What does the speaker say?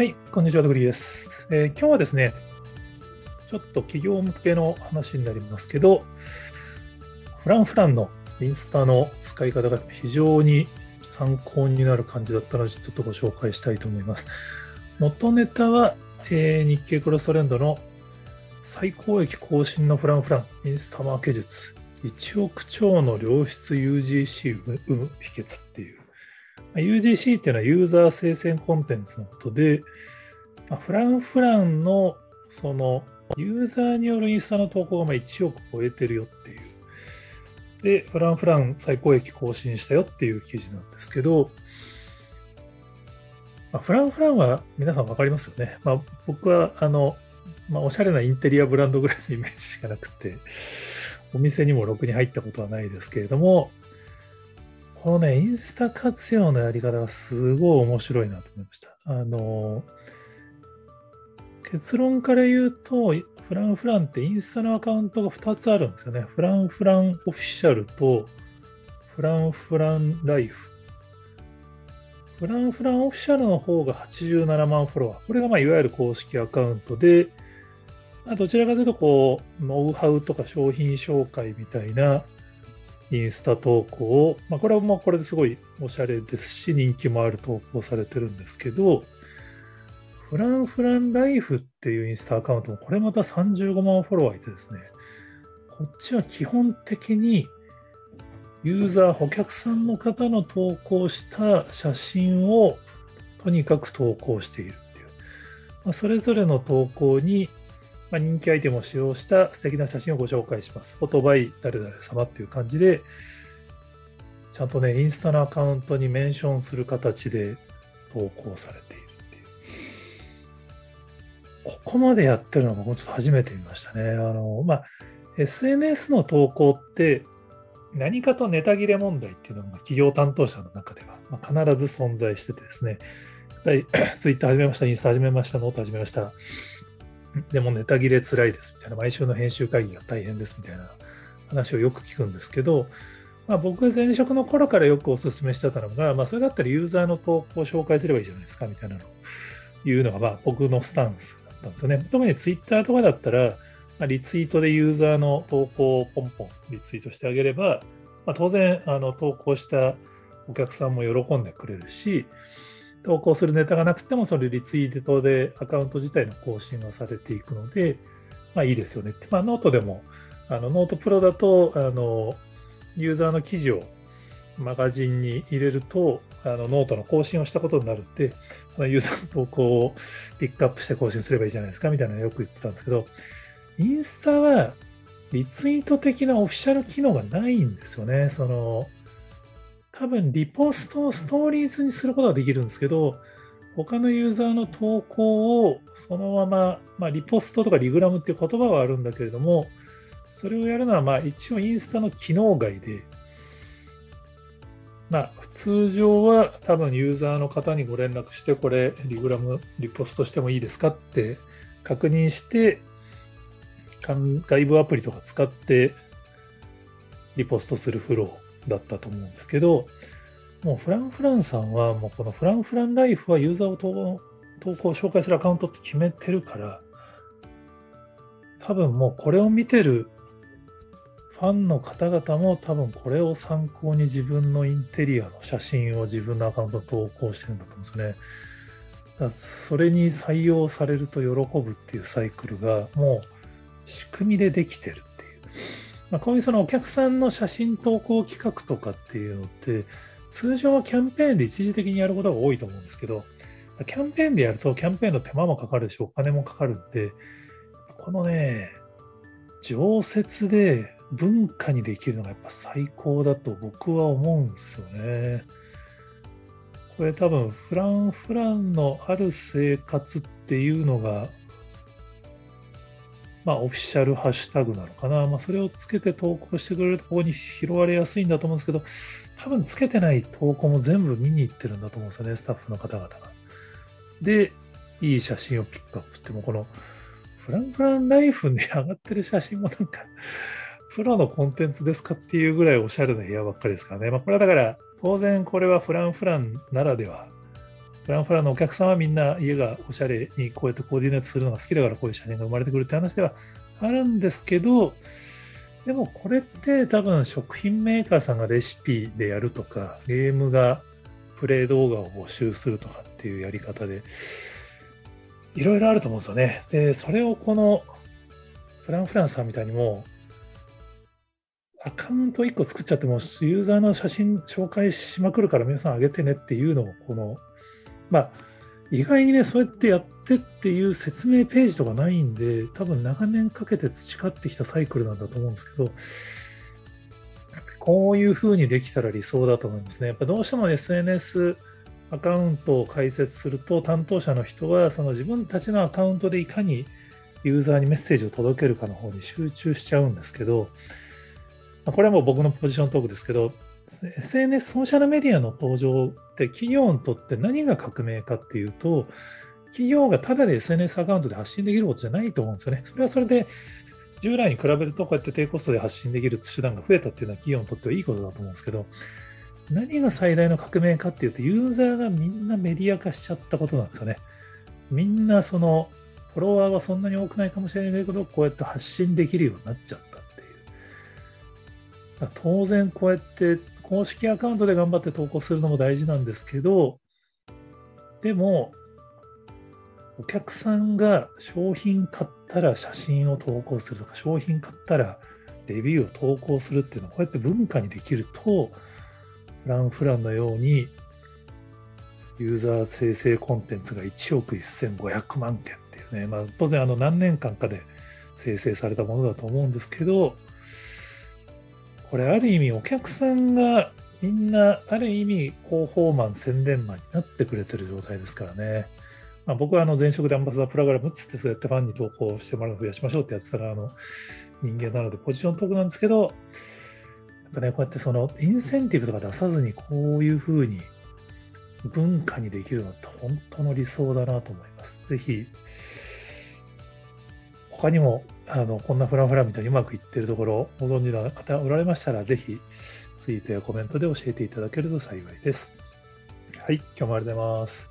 はい、こんにちは、ドグリーです、えー今日はですね、ちょっと企業向けの話になりますけど、フランフランのインスタの使い方が非常に参考になる感じだったので、ちょっとご紹介したいと思います。元ネタは、えー日経クロストレンドの最高益更新のフランフランインスタマーケ術。1億超の良質 UGC 生む秘訣っていう。UGC っていうのはユーザー生成コンテンツのことで、まあフランフランのそのユーザーによるインスタの投稿がまあ1億超えてるよっていう。で、フランフラン最高益更新したよっていう記事なんですけど、まあ、フランフランは皆さん分かりますよね。まあ、僕はあの、まあ、おしゃれなインテリアブランドぐらいのイメージしかなくて、お店にもろくに入ったことはないですけれども、このね、インスタ活用のやり方がすごい面白いなと思いました。あの、結論から言うと、フランフランってインスタのアカウントが2つあるんですよね。フランフランオフィシャルとフランフランライフ。フランフランオフィシャルの方が87万フォロワー。これがまあいわゆる公式アカウントで、まどちらかというとこう、ノウハウとか商品紹介みたいなインスタ投稿を、まあ、これはもうこれですごいおしゃれですし、人気もある投稿されてるんですけど、フランフランライフっていうインスタアカウントも、これまた35万フォロワーいてですね、こっちは基本的にユーザー、お客さんの方の投稿した写真をとにかく投稿しているっていう。まあ、それぞれの投稿に、まあ、人気アイテムを使用した素敵な写真をご紹介します。フォトバイ誰々様っていう感じで、ちゃんとね、インスタのアカウントにメンションする形で投稿されているっていう。ここまでやってるのが僕もちょっと初めて見ましたね。あの、まあ、SNS の投稿って何かとネタ切れ問題っていうのが企業担当者の中では、ま、必ず存在しててですね、はい、ツイッター始めました、インスタ始めました、ノート始めました。でもネタ切れ辛いですみたいな、毎週の編集会議が大変ですみたいな話をよく聞くんですけど、まあ、僕が前職の頃からよくお勧めしてたのが、まあ、それだったらユーザーの投稿を紹介すればいいじゃないですかみたいなのを言うのがまあ僕のスタンスだったんですよね。特にツイッターとかだったら、まあ、リツイートでユーザーの投稿をポンポンリツイートしてあげれば、まあ、当然あの投稿したお客さんも喜んでくれるし、投稿するネタがなくても、それリツイートでアカウント自体の更新がされていくので、まあいいですよねって。まあノートでも、あの note pro だと、あの、ユーザーの記事をマガジンに入れると、あのノートの更新をしたことになるんで、あのユーザーの投稿をピックアップして更新すればいいじゃないですかみたいなのをよく言ってたんですけど、インスタはリツイート的なオフィシャル機能がないんですよね。その、多分リポストをストーリーズにすることができるんですけど、他のユーザーの投稿をそのまま、まあ、リポストとかリグラムっていう言葉はあるんだけれども、それをやるのはまあ一応インスタの機能外で、まあ通常は多分ユーザーの方にご連絡して、これリグラム、リポストしてもいいですかって確認して、外部アプリとか使ってリポストするフローだったと思うんですけど、もうフランフランさんは、もうこのフランフランライフはユーザーを投投稿紹介するアカウントって決めてるから、多分もうこれを見てるファンの方々も多分これを参考に自分のインテリアの写真を自分のアカウントに投稿してるんだと思うんですよね。だそれに採用されると喜ぶっていうサイクルがもう仕組みでできてるっていう。まあ、こういうそのお客さんの写真投稿企画とかっていうのって、通常はキャンペーンで一時的にやることが多いと思うんですけど、キャンペーンでやるとキャンペーンの手間もかかるし、お金もかかるんで、このね、常設で文化にできるのがやっぱ最高だと僕は思うんですよね。これ多分フランフランのある生活っていうのがまあ、オフィシャルハッシュタグなのかな。まあ、それをつけて投稿してくれるとここに拾われやすいんだと思うんですけど、多分つけてない投稿も全部見に行ってるんだと思うんですよね、スタッフの方々が。で、いい写真をピックアップって、もこのフランフランライフに上がってる写真もなんか、プロのコンテンツですかっていうぐらいおしゃれな部屋ばっかりですからね。まあ、これはだから、当然これはフランフランならではフランフランのお客さんはみんな家がおしゃれにこうやってコーディネートするのが好きだからこういう写真が生まれてくるって話ではあるんですけど、でもこれって多分食品メーカーさんがレシピでやるとか、ゲームがプレイ動画を募集するとかっていうやり方で、いろいろあると思うんですよね。で、それをこのフランフランさんみたいにもアカウント1個作っちゃっても、ユーザーの写真紹介しまくるから皆さんあげてねっていうのを、この、まあ、意外にね、そうやってやってっていう説明ページとかないんで、多分長年かけて培ってきたサイクルなんだと思うんですけど、こういう風にできたら理想だと思いますね。やっぱどうしても SNS アカウントを開設すると、担当者の人は、その自分たちのアカウントでいかにユーザーにメッセージを届けるかの方に集中しちゃうんですけど、これはもう僕のポジショントークですけど、SNS、ソーシャルメディアの登場って企業にとって何が革命かっていうと、企業がただで SNS アカウントで発信できることじゃないと思うんですよね。それはそれで、従来に比べるとこうやって低コストで発信できる手段が増えたっていうのは企業にとってはいいことだと思うんですけど、何が最大の革命かっていうと、ユーザーがみんなメディア化しちゃったことなんですよね。みんなその、フォロワーはそんなに多くないかもしれないけど、こうやって発信できるようになっちゃったっていう。当然こうやって公式アカウントで頑張って投稿するのも大事なんですけど、でも、お客さんが商品買ったら写真を投稿するとか、商品買ったらレビューを投稿するっていうのは、こうやって文化にできると、フランフランのように、ユーザー生成コンテンツが1億1500万件っていうね、まあ、当然あの何年間かで生成されたものだと思うんですけど、これある意味お客さんがみんなある意味広報マン宣伝マンになってくれてる状態ですからね。まあ、僕はあの前職でアンバサダープログラムっつってそうやってファンに投稿してもらうの増やしましょうってやつだからあの人間なのでポジショントークなんですけど、やっぱね、こうやってそのインセンティブとか出さずにこういうふうに文化にできるのって本当の理想だなと思います。ぜひ、他にもあのこんなフラフラみたいにうまくいってるところご存知の方おられましたら、ぜひツイートやコメントで教えていただけると幸いです。はい、今日もありがとうございます。